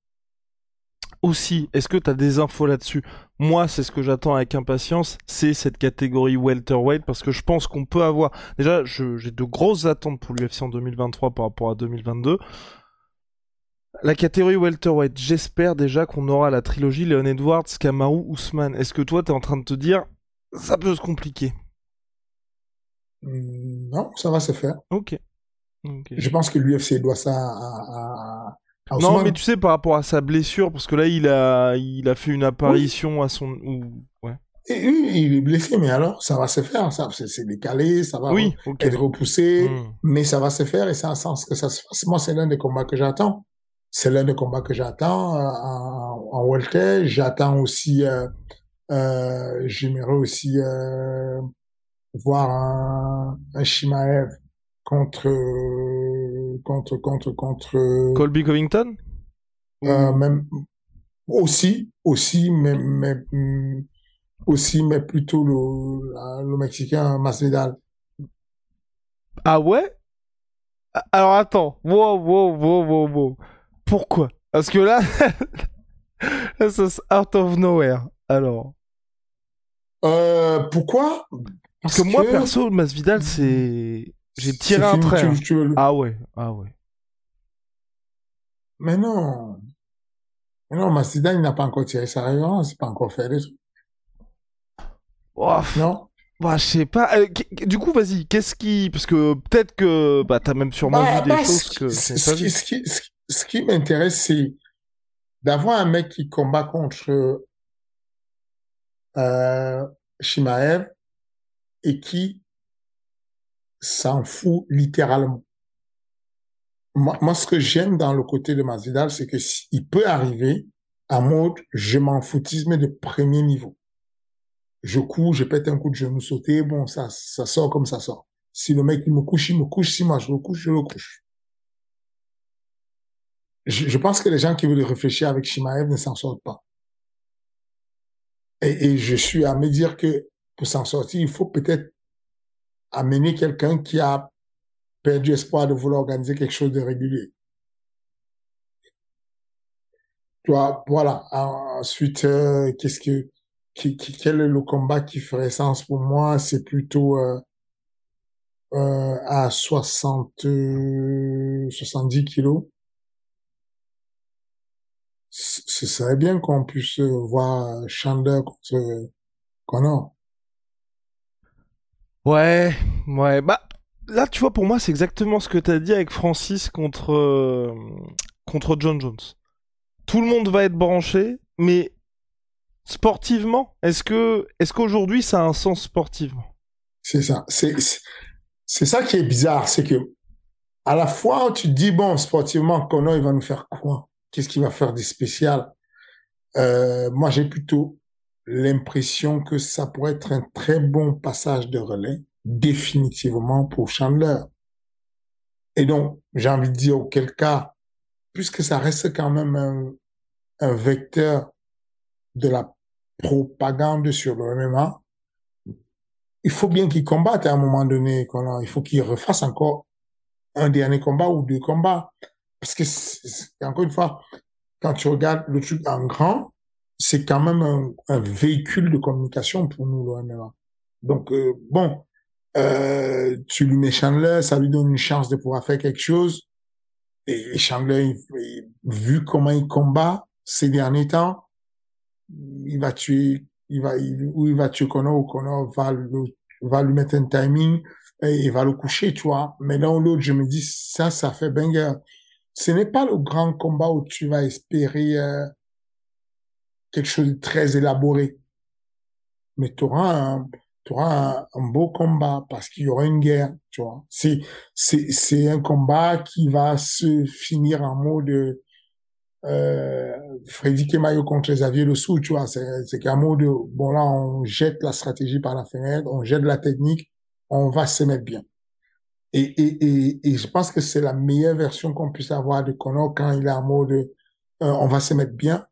Aussi, est-ce que tu as des infos là-dessus? Moi, c'est ce que j'attends avec impatience, c'est cette catégorie welterweight parce que je pense qu'on peut avoir. Déjà, j'ai de grosses attentes pour l'UFC en 2023 par rapport à 2022. La catégorie welterweight, j'espère déjà qu'on aura la trilogie Leon Edwards, Kamaru, Ousmane. Est-ce que toi, tu es en train de te dire, ça peut se compliquer. Hmm, non, ça va se faire. Ok. Je pense que l'UFC doit ça à, à, Non, mais tu sais, par rapport à sa blessure, parce que là, il a, il a fait une apparition à son. Ouais. Et, il est blessé, mais alors, ça va se faire. Ça, c'est décalé, ça va oui, être repoussé, hmm. mais ça va se faire et c'est un sens que ça se fasse. Moi, c'est l'un des combats que j'attends. C'est l'un des combats que j'attends euh, en, en Welter. J'attends aussi euh, euh, J'aimerais aussi euh, voir un, un Shimaev contre contre contre contre Colby Covington? Euh, même aussi aussi mais mais mm, aussi mais plutôt le le mexicain Masvidal. Ah ouais? Alors attends, wow wow wow wow wow. Pourquoi? Parce que là, c'est out of nowhere. Alors. Euh, pourquoi? Parce, que, moi, perso, Masvidal, c'est. J'ai tiré un trait. Hein. Ah ouais, ah ouais. Mais non. Mais non, Masvidal, il n'a pas encore tiré sa révérence, il n'a pas encore fait les trucs. non? Bah, je sais pas. Euh, du coup, vas-y, qu'est-ce qui. Parce que peut-être que bah, t'as même sûrement bah, vu des bah, choses que. Ce, qui, ce, qui, ce qui m'intéresse, c'est d'avoir un mec qui combat contre euh, Shimaev et qui s'en fout littéralement. Moi, ce que j'aime dans le côté de Masvidal, c'est que il peut arriver à mode je m'en foutisme de premier niveau. Je cours, je pète un coup de genou sauté, bon, ça, ça sort comme ça sort. Si le mec il me couche, il me couche. Si moi je le couche, je le couche. Je, je pense que les gens qui veulent réfléchir avec Shimaev ne s'en sortent pas. Et, et, je suis à me dire que pour s'en sortir, il faut peut-être amener quelqu'un qui a perdu espoir de vouloir organiser quelque chose de régulier. Toi, voilà. Ensuite, euh, qu'est-ce que, quel est le combat qui ferait sens pour moi? C'est plutôt euh, euh, à 60, 70 kilos. Ce serait bien qu'on puisse voir Chandler contre Connor. Ouais, ouais, bah là tu vois pour moi c'est exactement ce que t'as dit avec Francis contre euh, contre John Jones. Tout le monde va être branché, mais sportivement, est-ce que est-ce qu'aujourd'hui ça a un sens sportivement? C'est ça, c'est c'est ça qui est bizarre, c'est que à la fois tu te dis bon sportivement Conor il va nous faire quoi? Qu'est-ce qu'il va faire de spécial? Euh, Moi j'ai plutôt l'impression que ça pourrait être un très bon passage de relais, définitivement pour Chandler. Et donc, j'ai envie de dire, auquel cas, puisque ça reste quand même un, un vecteur de la propagande sur le MMA, il faut bien qu'il combatte à un moment donné. Il faut qu'il refasse encore un dernier combat ou deux combats. Parce que, encore une fois, quand tu regardes le truc en grand, c'est quand même un, un, véhicule de communication pour nous, le. Donc, euh, bon, euh, tu lui mets Chandler, ça lui donne une chance de pouvoir faire quelque chose. Et Chandler, vu comment il combat ces derniers temps, il va tuer, il va, il, va tuer Conor, ou Conor va, va lui mettre un timing et il va le coucher, tu vois. Mais l'un ou l'autre, je me dis, ça, ça fait banger. Ce n'est pas le grand combat où tu vas espérer euh, quelque chose de très élaboré. Mais tu auras un, un, beau combat parce qu'il y aura une guerre, tu vois. C'est, c'est, un combat qui va se finir en mode, euh, Freddy Kemayo contre Xavier Le Sou, tu vois. C'est, c'est qu'un mode, bon là, on jette la stratégie par la fenêtre, on jette la technique, on va se mettre bien. Et, et, et, et je pense que c'est la meilleure version qu'on puisse avoir de Conor quand il est en mode, euh, on va se mettre bien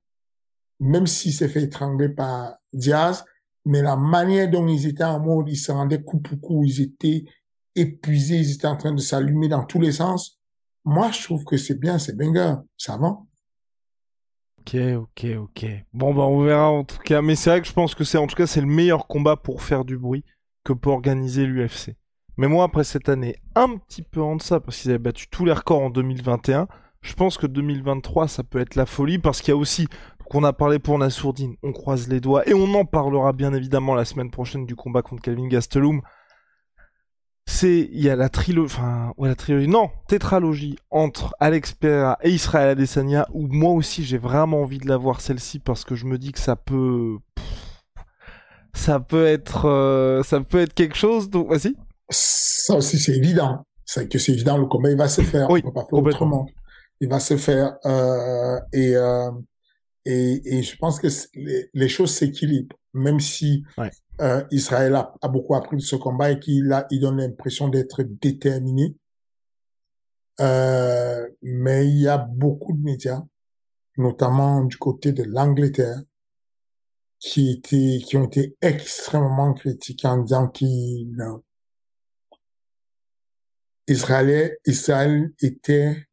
même s'il s'est fait étrangler par Diaz, mais la manière dont ils étaient en mode, ils se rendaient coup pour coup, ils étaient épuisés, ils étaient en train de s'allumer dans tous les sens. Moi, je trouve que c'est bien, c'est banger, ça va? Ok, ok, ok. Bon, bah, on verra en tout cas. Mais c'est vrai que je pense que c'est, en tout cas, c'est le meilleur combat pour faire du bruit que pour organiser l'UFC. Mais moi, après cette année, un petit peu en deçà, parce qu'ils avaient battu tous les records en 2021, je pense que 2023, ça peut être la folie, parce qu'il y a aussi qu'on a parlé pour Nassourdine, on croise les doigts, et on en parlera bien évidemment la semaine prochaine du combat contre Calvin Gastelum. C'est, il y a la trilogie, enfin, ouais, la trilogie, non, tétralogie entre Alex Pereira et Israël Adesanya, où moi aussi j'ai vraiment envie de la voir celle-ci parce que je me dis que ça peut, ça peut être, euh, ça peut être quelque chose, donc vas-y. Ça aussi c'est évident, c'est que c'est évident, le combat il va se faire, oui, on pas faire autrement. Il va se faire, euh, et, euh, et, et je pense que les, les choses s'équilibrent, même si ouais. euh, Israël a, a, beaucoup appris de ce combat et qu'il a, il donne l'impression d'être déterminé. Euh, mais il y a beaucoup de médias, notamment du côté de l'Angleterre, qui étaient, qui ont été extrêmement critiques en disant qu'il Israël, Israël était,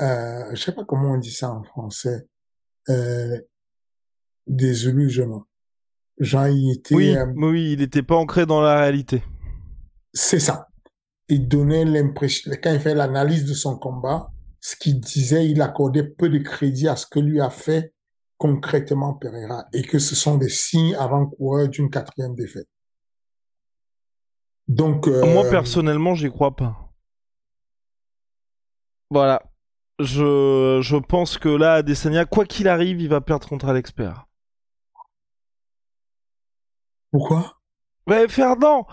euh, je sais pas comment on dit ça en français, euh, des illusions. Jean, il était... Oui, euh, oui, il n'était pas ancré dans la réalité. C'est ça. Il donnait l'impression, quand il fait l'analyse de son combat, ce qu'il disait, il accordait peu de crédit à ce que lui a fait concrètement Pereira et que ce sont des signes avant-coureurs d'une quatrième défaite. Donc, euh... moi personnellement, j'y crois pas. Voilà, je, je pense que là, Adesanya, quoi qu'il arrive, il va perdre contre Alex Pereira. Pourquoi? Mais Fernand,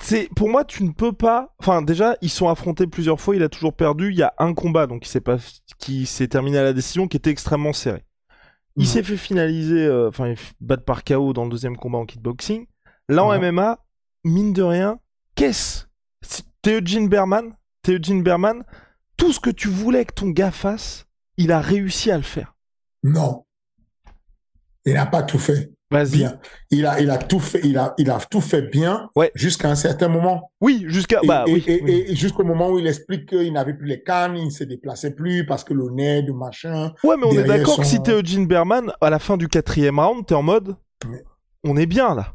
c'est pour moi tu ne peux pas. Enfin déjà ils sont affrontés plusieurs fois, il a toujours perdu. Il y a un combat donc qui s'est pas qui s'est terminé à la décision qui était extrêmement serré. Il s'est fait finaliser, euh, enfin il battre par KO dans le deuxième combat en kickboxing. Là en MMA, mine de rien, qu'est-ce T'es Eugene Berman, t'es Eugene Berman. Tout ce que tu voulais que ton gars fasse, il a réussi à le faire. Non, il n'a pas tout fait. Bien. Il a, il a tout fait, il a, il a tout fait bien ouais. jusqu'à un certain moment. Oui, jusqu'à, bah, et, oui, et, jusqu'au moment où il explique qu'il n'avait plus les cannes, il ne se déplaçait plus parce que le nez, de machin. Ouais, mais on est d'accord que si t'es Eugene Berman, à la fin du quatrième round, t'es en mode, on est bien là.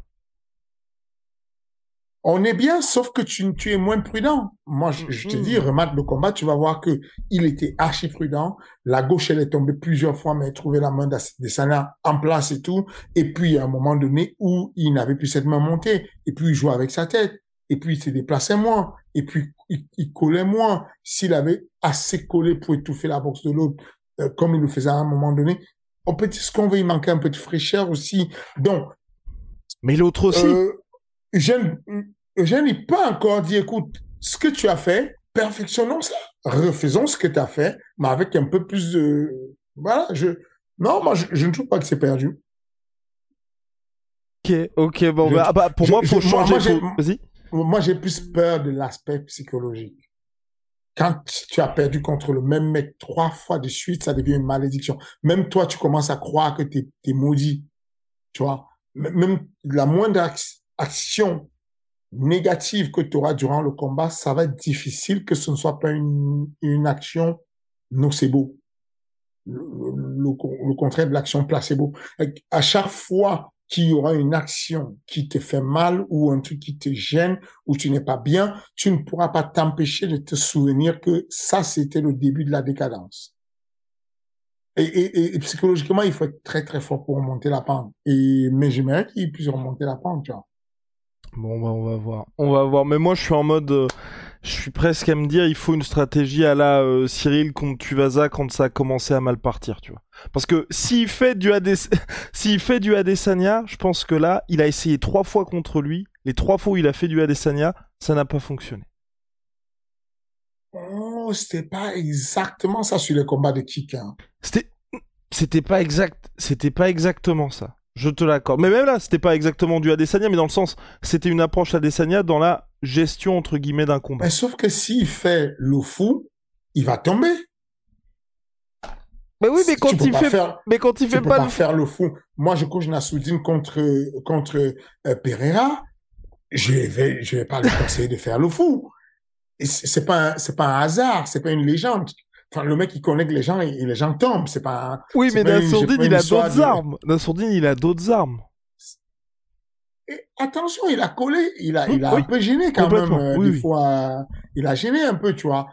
On est bien, sauf que tu, tu es moins prudent. Moi, je, te dis, mm-hmm. remarque le combat, tu vas voir que il était archi prudent. La gauche, elle est tombée plusieurs fois, mais elle trouvait la main d'Adesanya en place et tout. Et puis, à un moment donné où il n'avait plus cette main montée, et puis il jouait avec sa tête, et puis il se déplaçait moins, et puis il, collait moins. S'il avait assez collé pour étouffer la boxe de l'autre, euh, comme il le faisait à un moment donné, on peut dire ce qu'on veut, il manquait un peu de fraîcheur aussi. Donc. Mais l'autre aussi. Euh, Eugène, Eugène, il peut encore dire, écoute, ce que tu as fait, perfectionnons ça. Refaisons ce que tu as fait, mais avec un peu plus de... Voilà, je... Non, moi, je, ne trouve pas que c'est perdu. Ok, ok, bon, bah, bah, pour moi, faut changer. Moi, j'ai plus peur de l'aspect psychologique. Quand tu as perdu contre le même mec trois fois de suite, ça devient une malédiction. Même toi, tu commences à croire que tu es, maudit. Tu vois, même la moindre action négative que tu auras durant le combat, ça va être difficile que ce ne soit pas une, une action nocebo. Le, le, contraire de l'action placebo. À chaque fois qu'il y aura une action qui te fait mal ou un truc qui te gêne ou tu n'es pas bien, tu ne pourras pas t'empêcher de te souvenir que ça, c'était le début de la décadence. Et, psychologiquement, il faut être très très fort pour remonter la pente. Et, mais j'aimerais qu'il puisse remonter la pente, tu vois. Bon, bah, on va voir. On va voir. Mais moi, je suis en mode. Euh, je suis presque à me dire, il faut une stratégie à la euh, Cyril contre Tuvasa quand ça a commencé à mal partir, tu vois. Parce que s'il fait du s'il fait du Adesanya, je pense que là, il a essayé trois fois contre lui. Les trois fois où il a fait du Adesanya, ça n'a pas fonctionné. Oh, c'était pas exactement ça sur le combat de kick. Hein. C'était, c'était pas exact, c'était pas exactement ça. Je te l'accorde. Mais même là, c'était pas exactement du Adesanya, mais dans le sens, c'était une approche Adesanya dans la gestion entre guillemets d'un combat. Mais sauf que s'il fait le fou, il va tomber. Mais oui, mais quand il fait, mais quand il fait pas, faire le fou. Moi, je couche Nassoudine contre contre euh, Pereira. Je vais je vais pas lui conseiller de faire le fou. C'est pas c'est pas un hasard, c'est pas une légende. Enfin, le mec, il connaît que les gens et les gens tombent. C'est pas. Oui, mais Nassourdine, il a d'autres armes. Nassourdine, il a d'autres armes. Et attention, il a collé, il a, il a un peu gêné quand même. Euh, des fois, il a gêné un peu, tu vois.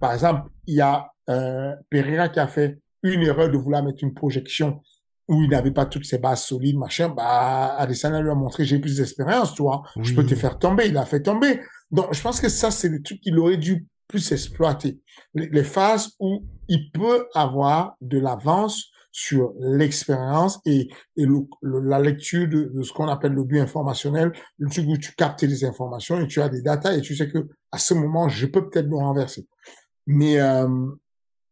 Par exemple, il y a euh, Pereira qui a fait une erreur de vouloir mettre une projection où il n'avait pas toutes ses bases solides, machin. Bah, Adesanya lui a montré j'ai plus d'expérience, tu vois. Je peux te faire tomber. Il a fait tomber. Donc, je pense que ça, c'est le truc qu'il aurait dû plus exploiter. Les, phases où il peut avoir de l'avance sur l'expérience et, et la lecture de, ce qu'on appelle le but informationnel, le truc où tu captes les informations et tu as des datas et tu sais que à ce moment, je peux peut-être le renverser. Mais euh,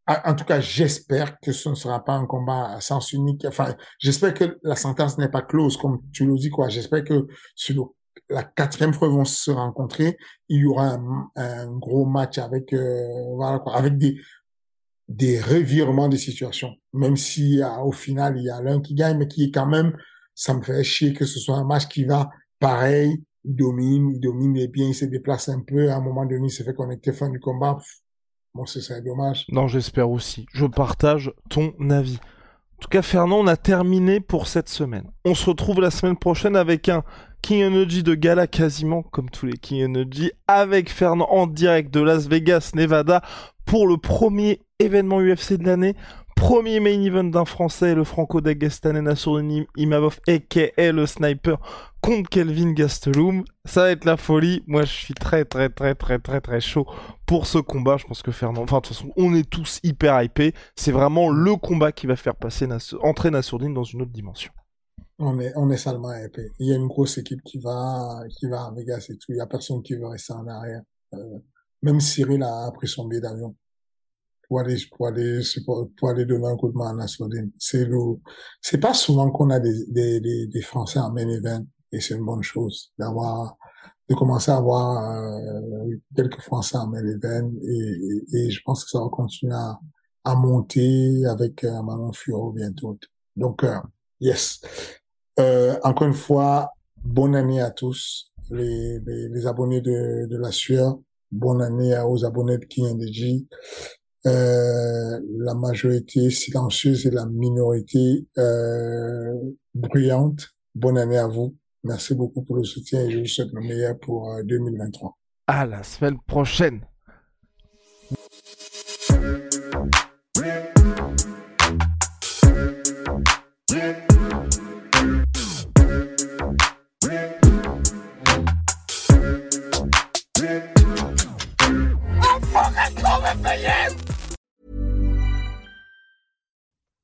en tout cas, j'espère que ce ne sera pas un combat à sens unique. Enfin, j'espère que la sentence n'est pas close, comme tu le dis, quoi. J'espère que sur le la quatrième fois vont se rencontrer, il y aura un, gros match avec euh, voilà quoi, avec des des revirements de situation. Même si euh, au final il y a l'un qui gagne, mais qui est quand même, ça me fait chier que ce soit un match qui va pareil, il domine, il domine les bien, il se déplace un peu. À un moment donné, il se fait connecter fin du combat. Bon, c'est dommage. Non, j'espère aussi. Je partage ton avis. En tout cas, Fernand, on a terminé pour cette semaine. On se retrouve la semaine prochaine avec un King Energy de gala quasiment comme tous les King Energy avec Fernand en direct de Las Vegas, Nevada pour le premier événement UFC de l'année. Premier main event d'un Français, le franco-dagestanais Nassourdine Imavov, a.k.a. le sniper, contre Kelvin Gastelum. Ça va être la folie. Moi, je suis très, très, très, très, très, très chaud pour ce combat. Je pense que Fernand... Enfin, de toute façon, on est tous hyper hypés. C'est vraiment le combat qui va faire passer entrer Nassourdine dans une autre dimension. On est, on est salement épais. Il y a une grosse équipe qui va, qui va à Vegas et tout. Il y a personne qui veut rester en arrière. Euh, même Cyril a pris son billet d'avion pour aller, pour aller, pour aller donner un coup de main à Nassoudine. C'est le, c'est pas souvent qu'on a des, des, des, des, Français en main event et c'est une bonne chose d'avoir, de commencer à avoir euh, quelques Français en main event et, et, je pense que ça va continuer à, à monter avec euh, Manon Furo bientôt. Donc, euh, yes. Euh, encore une fois, bonne année à tous les, les, les abonnés de, de la sueur. Bonne année aux abonnés de KNDJ. Euh, la majorité silencieuse et la minorité euh, bruyante. Bonne année à vous. Merci beaucoup pour le soutien et je vous souhaite le meilleur pour 2023. Euh, à la semaine prochaine.